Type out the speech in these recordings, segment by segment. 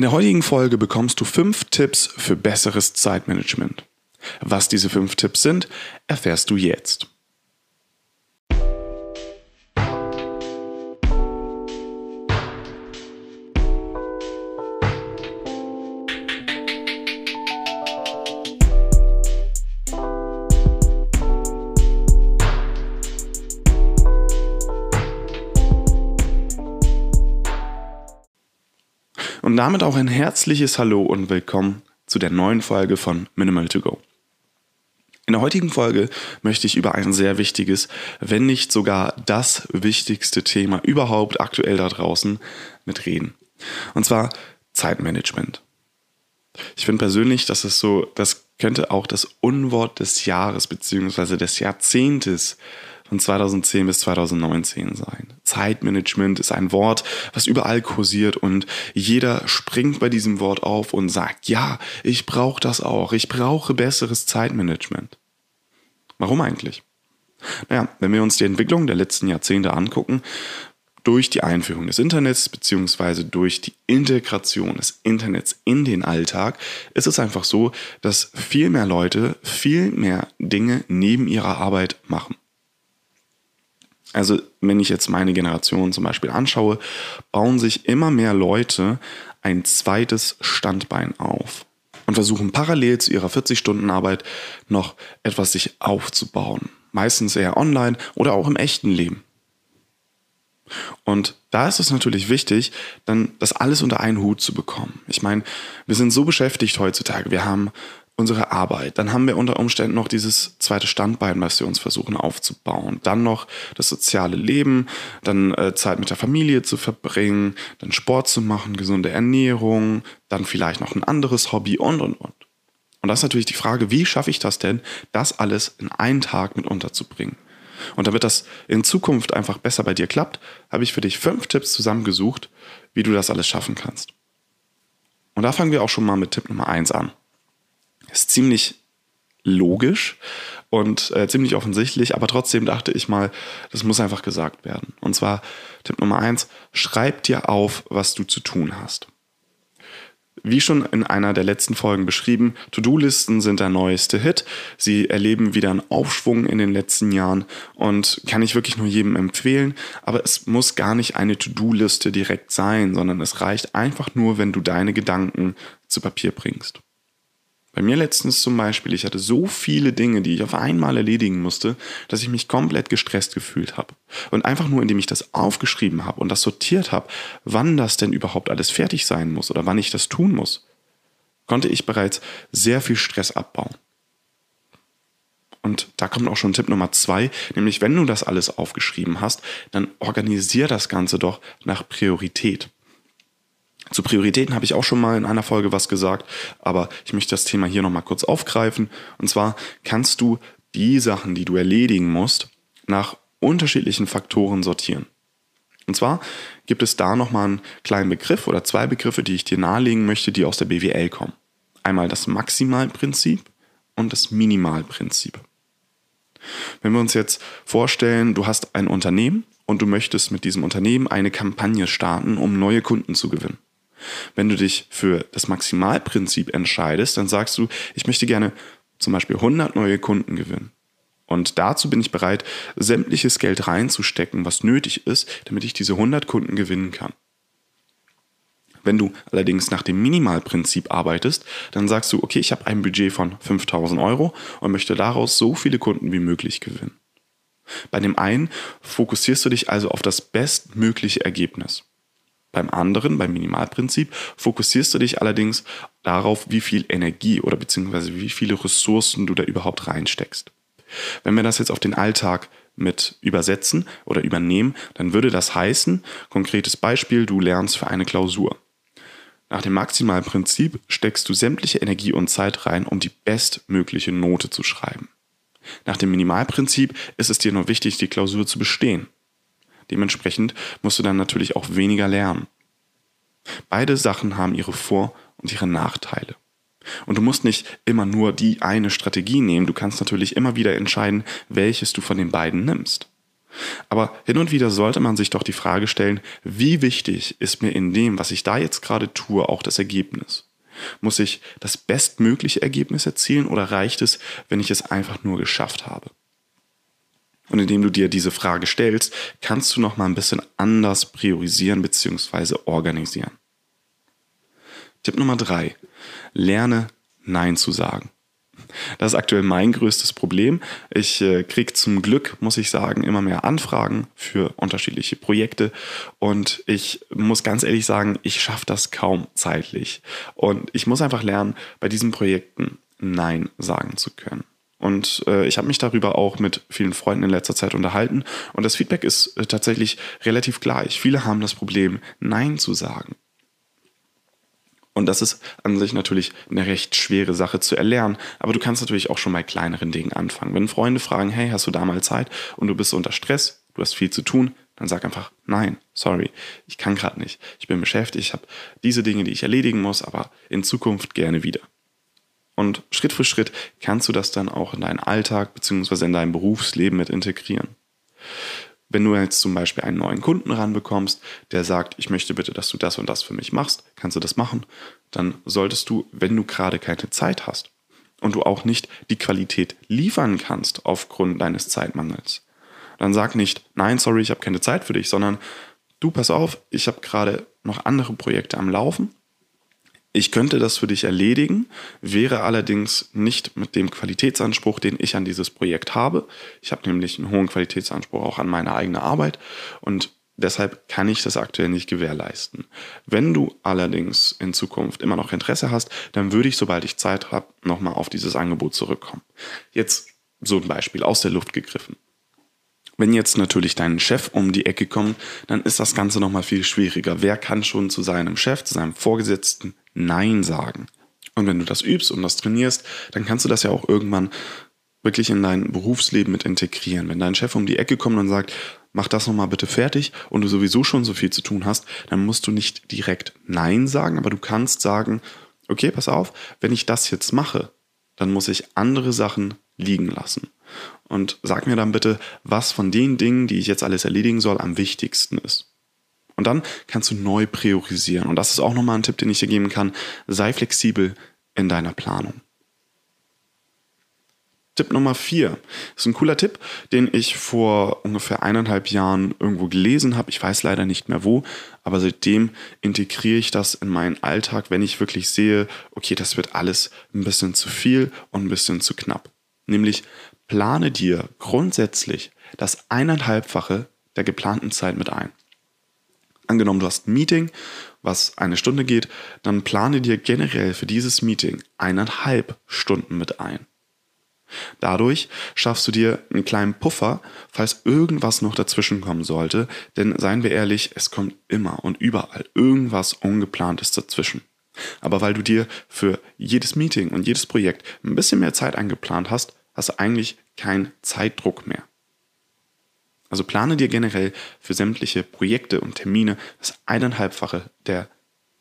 In der heutigen Folge bekommst du fünf Tipps für besseres Zeitmanagement. Was diese fünf Tipps sind, erfährst du jetzt. Und damit auch ein herzliches Hallo und willkommen zu der neuen Folge von Minimal to Go. In der heutigen Folge möchte ich über ein sehr wichtiges, wenn nicht sogar das wichtigste Thema überhaupt aktuell da draußen mitreden. Und zwar Zeitmanagement. Ich finde persönlich, dass es so, das könnte auch das Unwort des Jahres bzw. des Jahrzehntes von 2010 bis 2019 sein. Zeitmanagement ist ein Wort, was überall kursiert und jeder springt bei diesem Wort auf und sagt, ja, ich brauche das auch, ich brauche besseres Zeitmanagement. Warum eigentlich? Naja, wenn wir uns die Entwicklung der letzten Jahrzehnte angucken, durch die Einführung des Internets bzw. durch die Integration des Internets in den Alltag ist es einfach so, dass viel mehr Leute viel mehr Dinge neben ihrer Arbeit machen. Also wenn ich jetzt meine Generation zum Beispiel anschaue, bauen sich immer mehr Leute ein zweites Standbein auf und versuchen parallel zu ihrer 40-Stunden-Arbeit noch etwas sich aufzubauen. Meistens eher online oder auch im echten Leben. Und da ist es natürlich wichtig, dann das alles unter einen Hut zu bekommen. Ich meine, wir sind so beschäftigt heutzutage. Wir haben unsere Arbeit. Dann haben wir unter Umständen noch dieses zweite Standbein, was wir uns versuchen aufzubauen. Dann noch das soziale Leben, dann äh, Zeit mit der Familie zu verbringen, dann Sport zu machen, gesunde Ernährung, dann vielleicht noch ein anderes Hobby und, und, und. Und das ist natürlich die Frage, wie schaffe ich das denn, das alles in einen Tag mit unterzubringen? Und damit das in Zukunft einfach besser bei dir klappt, habe ich für dich fünf Tipps zusammengesucht, wie du das alles schaffen kannst. Und da fangen wir auch schon mal mit Tipp Nummer eins an. Ist ziemlich logisch und äh, ziemlich offensichtlich, aber trotzdem dachte ich mal, das muss einfach gesagt werden. Und zwar Tipp Nummer eins, schreib dir auf, was du zu tun hast. Wie schon in einer der letzten Folgen beschrieben, To-Do-Listen sind der neueste Hit. Sie erleben wieder einen Aufschwung in den letzten Jahren und kann ich wirklich nur jedem empfehlen. Aber es muss gar nicht eine To-Do-Liste direkt sein, sondern es reicht einfach nur, wenn du deine Gedanken zu Papier bringst. Bei mir letztens zum Beispiel, ich hatte so viele Dinge, die ich auf einmal erledigen musste, dass ich mich komplett gestresst gefühlt habe. Und einfach nur, indem ich das aufgeschrieben habe und das sortiert habe, wann das denn überhaupt alles fertig sein muss oder wann ich das tun muss, konnte ich bereits sehr viel Stress abbauen. Und da kommt auch schon Tipp Nummer zwei, nämlich wenn du das alles aufgeschrieben hast, dann organisier das Ganze doch nach Priorität. Zu Prioritäten habe ich auch schon mal in einer Folge was gesagt, aber ich möchte das Thema hier nochmal kurz aufgreifen. Und zwar kannst du die Sachen, die du erledigen musst, nach unterschiedlichen Faktoren sortieren. Und zwar gibt es da nochmal einen kleinen Begriff oder zwei Begriffe, die ich dir nahelegen möchte, die aus der BWL kommen. Einmal das Maximalprinzip und das Minimalprinzip. Wenn wir uns jetzt vorstellen, du hast ein Unternehmen und du möchtest mit diesem Unternehmen eine Kampagne starten, um neue Kunden zu gewinnen. Wenn du dich für das Maximalprinzip entscheidest, dann sagst du, ich möchte gerne zum Beispiel 100 neue Kunden gewinnen. Und dazu bin ich bereit, sämtliches Geld reinzustecken, was nötig ist, damit ich diese 100 Kunden gewinnen kann. Wenn du allerdings nach dem Minimalprinzip arbeitest, dann sagst du, okay, ich habe ein Budget von 5000 Euro und möchte daraus so viele Kunden wie möglich gewinnen. Bei dem einen fokussierst du dich also auf das bestmögliche Ergebnis. Beim anderen, beim Minimalprinzip, fokussierst du dich allerdings darauf, wie viel Energie oder beziehungsweise wie viele Ressourcen du da überhaupt reinsteckst. Wenn wir das jetzt auf den Alltag mit übersetzen oder übernehmen, dann würde das heißen, konkretes Beispiel, du lernst für eine Klausur. Nach dem Maximalprinzip steckst du sämtliche Energie und Zeit rein, um die bestmögliche Note zu schreiben. Nach dem Minimalprinzip ist es dir nur wichtig, die Klausur zu bestehen. Dementsprechend musst du dann natürlich auch weniger lernen. Beide Sachen haben ihre Vor- und ihre Nachteile. Und du musst nicht immer nur die eine Strategie nehmen, du kannst natürlich immer wieder entscheiden, welches du von den beiden nimmst. Aber hin und wieder sollte man sich doch die Frage stellen, wie wichtig ist mir in dem, was ich da jetzt gerade tue, auch das Ergebnis? Muss ich das bestmögliche Ergebnis erzielen oder reicht es, wenn ich es einfach nur geschafft habe? Und indem du dir diese Frage stellst, kannst du noch mal ein bisschen anders priorisieren bzw. organisieren. Tipp Nummer drei: Lerne Nein zu sagen. Das ist aktuell mein größtes Problem. Ich äh, kriege zum Glück, muss ich sagen, immer mehr Anfragen für unterschiedliche Projekte. Und ich muss ganz ehrlich sagen, ich schaffe das kaum zeitlich. Und ich muss einfach lernen, bei diesen Projekten Nein sagen zu können. Und äh, ich habe mich darüber auch mit vielen Freunden in letzter Zeit unterhalten. Und das Feedback ist äh, tatsächlich relativ gleich. Viele haben das Problem, Nein zu sagen. Und das ist an sich natürlich eine recht schwere Sache zu erlernen, aber du kannst natürlich auch schon bei kleineren Dingen anfangen. Wenn Freunde fragen, hey, hast du da mal Zeit und du bist unter Stress, du hast viel zu tun, dann sag einfach, nein, sorry, ich kann gerade nicht. Ich bin beschäftigt, ich habe diese Dinge, die ich erledigen muss, aber in Zukunft gerne wieder. Und Schritt für Schritt kannst du das dann auch in deinen Alltag bzw. in dein Berufsleben mit integrieren. Wenn du jetzt zum Beispiel einen neuen Kunden ranbekommst, der sagt, ich möchte bitte, dass du das und das für mich machst, kannst du das machen, dann solltest du, wenn du gerade keine Zeit hast und du auch nicht die Qualität liefern kannst aufgrund deines Zeitmangels, dann sag nicht, nein, sorry, ich habe keine Zeit für dich, sondern du pass auf, ich habe gerade noch andere Projekte am Laufen ich könnte das für dich erledigen, wäre allerdings nicht mit dem Qualitätsanspruch, den ich an dieses Projekt habe. Ich habe nämlich einen hohen Qualitätsanspruch auch an meine eigene Arbeit und deshalb kann ich das aktuell nicht gewährleisten. Wenn du allerdings in Zukunft immer noch Interesse hast, dann würde ich, sobald ich Zeit habe, nochmal auf dieses Angebot zurückkommen. Jetzt so ein Beispiel aus der Luft gegriffen. Wenn jetzt natürlich dein Chef um die Ecke kommt, dann ist das Ganze nochmal viel schwieriger. Wer kann schon zu seinem Chef, zu seinem Vorgesetzten Nein sagen? Und wenn du das übst und das trainierst, dann kannst du das ja auch irgendwann wirklich in dein Berufsleben mit integrieren. Wenn dein Chef um die Ecke kommt und sagt, mach das nochmal bitte fertig und du sowieso schon so viel zu tun hast, dann musst du nicht direkt Nein sagen, aber du kannst sagen, okay, pass auf, wenn ich das jetzt mache, dann muss ich andere Sachen liegen lassen und sag mir dann bitte, was von den Dingen, die ich jetzt alles erledigen soll, am wichtigsten ist. Und dann kannst du neu priorisieren. Und das ist auch nochmal ein Tipp, den ich dir geben kann. Sei flexibel in deiner Planung. Tipp Nummer vier ist ein cooler Tipp, den ich vor ungefähr eineinhalb Jahren irgendwo gelesen habe. Ich weiß leider nicht mehr wo, aber seitdem integriere ich das in meinen Alltag, wenn ich wirklich sehe, okay, das wird alles ein bisschen zu viel und ein bisschen zu knapp. Nämlich plane dir grundsätzlich das eineinhalbfache der geplanten Zeit mit ein. Angenommen, du hast ein Meeting, was eine Stunde geht, dann plane dir generell für dieses Meeting eineinhalb Stunden mit ein. Dadurch schaffst du dir einen kleinen Puffer, falls irgendwas noch dazwischen kommen sollte, denn seien wir ehrlich, es kommt immer und überall irgendwas Ungeplantes dazwischen. Aber weil du dir für jedes Meeting und jedes Projekt ein bisschen mehr Zeit eingeplant hast, hast du eigentlich keinen Zeitdruck mehr. Also plane dir generell für sämtliche Projekte und Termine das eineinhalbfache der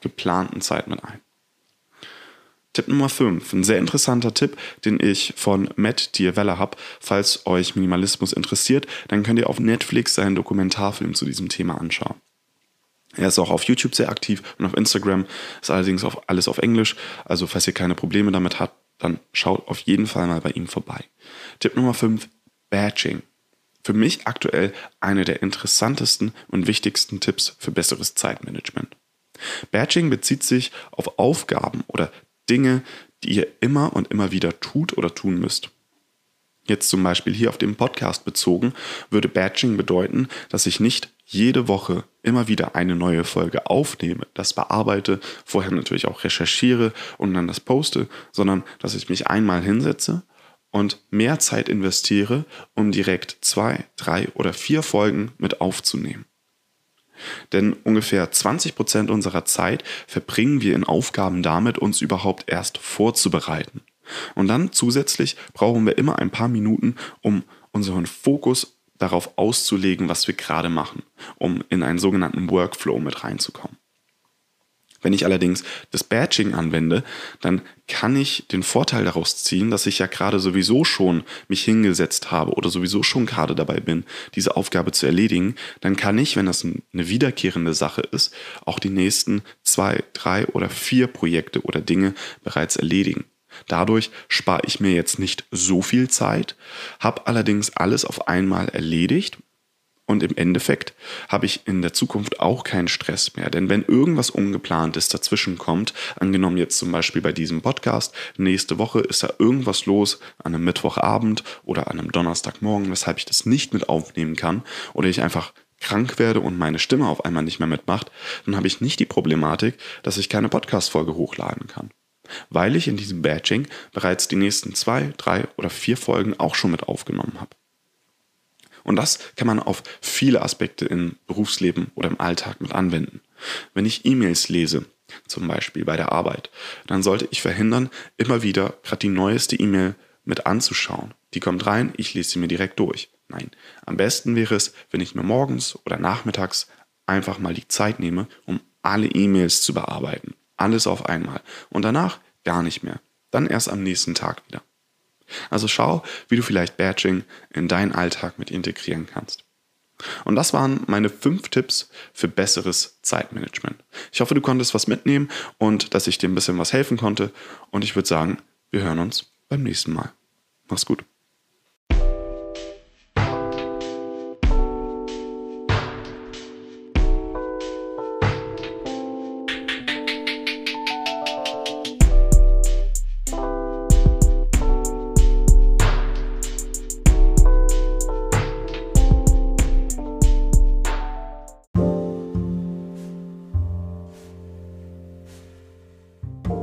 geplanten Zeit mit ein. Tipp Nummer 5, ein sehr interessanter Tipp, den ich von Matt Diavella habe. Falls euch Minimalismus interessiert, dann könnt ihr auf Netflix seinen Dokumentarfilm zu diesem Thema anschauen. Er ist auch auf YouTube sehr aktiv und auf Instagram, ist allerdings auf, alles auf Englisch. Also falls ihr keine Probleme damit habt, dann schaut auf jeden Fall mal bei ihm vorbei. Tipp Nummer 5, Batching. Für mich aktuell eine der interessantesten und wichtigsten Tipps für besseres Zeitmanagement. Batching bezieht sich auf Aufgaben oder Dinge, die ihr immer und immer wieder tut oder tun müsst. Jetzt zum Beispiel hier auf dem Podcast bezogen, würde Batching bedeuten, dass ich nicht jede Woche immer wieder eine neue Folge aufnehme, das bearbeite, vorher natürlich auch recherchiere und dann das poste, sondern dass ich mich einmal hinsetze und mehr Zeit investiere, um direkt zwei, drei oder vier Folgen mit aufzunehmen. Denn ungefähr 20 Prozent unserer Zeit verbringen wir in Aufgaben damit, uns überhaupt erst vorzubereiten. Und dann zusätzlich brauchen wir immer ein paar Minuten, um unseren Fokus darauf auszulegen, was wir gerade machen, um in einen sogenannten Workflow mit reinzukommen. Wenn ich allerdings das Batching anwende, dann kann ich den Vorteil daraus ziehen, dass ich ja gerade sowieso schon mich hingesetzt habe oder sowieso schon gerade dabei bin, diese Aufgabe zu erledigen. Dann kann ich, wenn das eine wiederkehrende Sache ist, auch die nächsten zwei, drei oder vier Projekte oder Dinge bereits erledigen. Dadurch spare ich mir jetzt nicht so viel Zeit, habe allerdings alles auf einmal erledigt und im Endeffekt habe ich in der Zukunft auch keinen Stress mehr. Denn wenn irgendwas Ungeplantes dazwischen kommt, angenommen jetzt zum Beispiel bei diesem Podcast, nächste Woche ist da irgendwas los an einem Mittwochabend oder an einem Donnerstagmorgen, weshalb ich das nicht mit aufnehmen kann oder ich einfach krank werde und meine Stimme auf einmal nicht mehr mitmacht, dann habe ich nicht die Problematik, dass ich keine Podcast-Folge hochladen kann. Weil ich in diesem Batching bereits die nächsten zwei, drei oder vier Folgen auch schon mit aufgenommen habe. Und das kann man auf viele Aspekte im Berufsleben oder im Alltag mit anwenden. Wenn ich E-Mails lese, zum Beispiel bei der Arbeit, dann sollte ich verhindern, immer wieder gerade die neueste E-Mail mit anzuschauen. Die kommt rein, ich lese sie mir direkt durch. Nein, am besten wäre es, wenn ich mir morgens oder nachmittags einfach mal die Zeit nehme, um alle E-Mails zu bearbeiten. Alles auf einmal. Und danach gar nicht mehr. Dann erst am nächsten Tag wieder. Also schau, wie du vielleicht Batching in deinen Alltag mit integrieren kannst. Und das waren meine fünf Tipps für besseres Zeitmanagement. Ich hoffe, du konntest was mitnehmen und dass ich dir ein bisschen was helfen konnte. Und ich würde sagen, wir hören uns beim nächsten Mal. Mach's gut.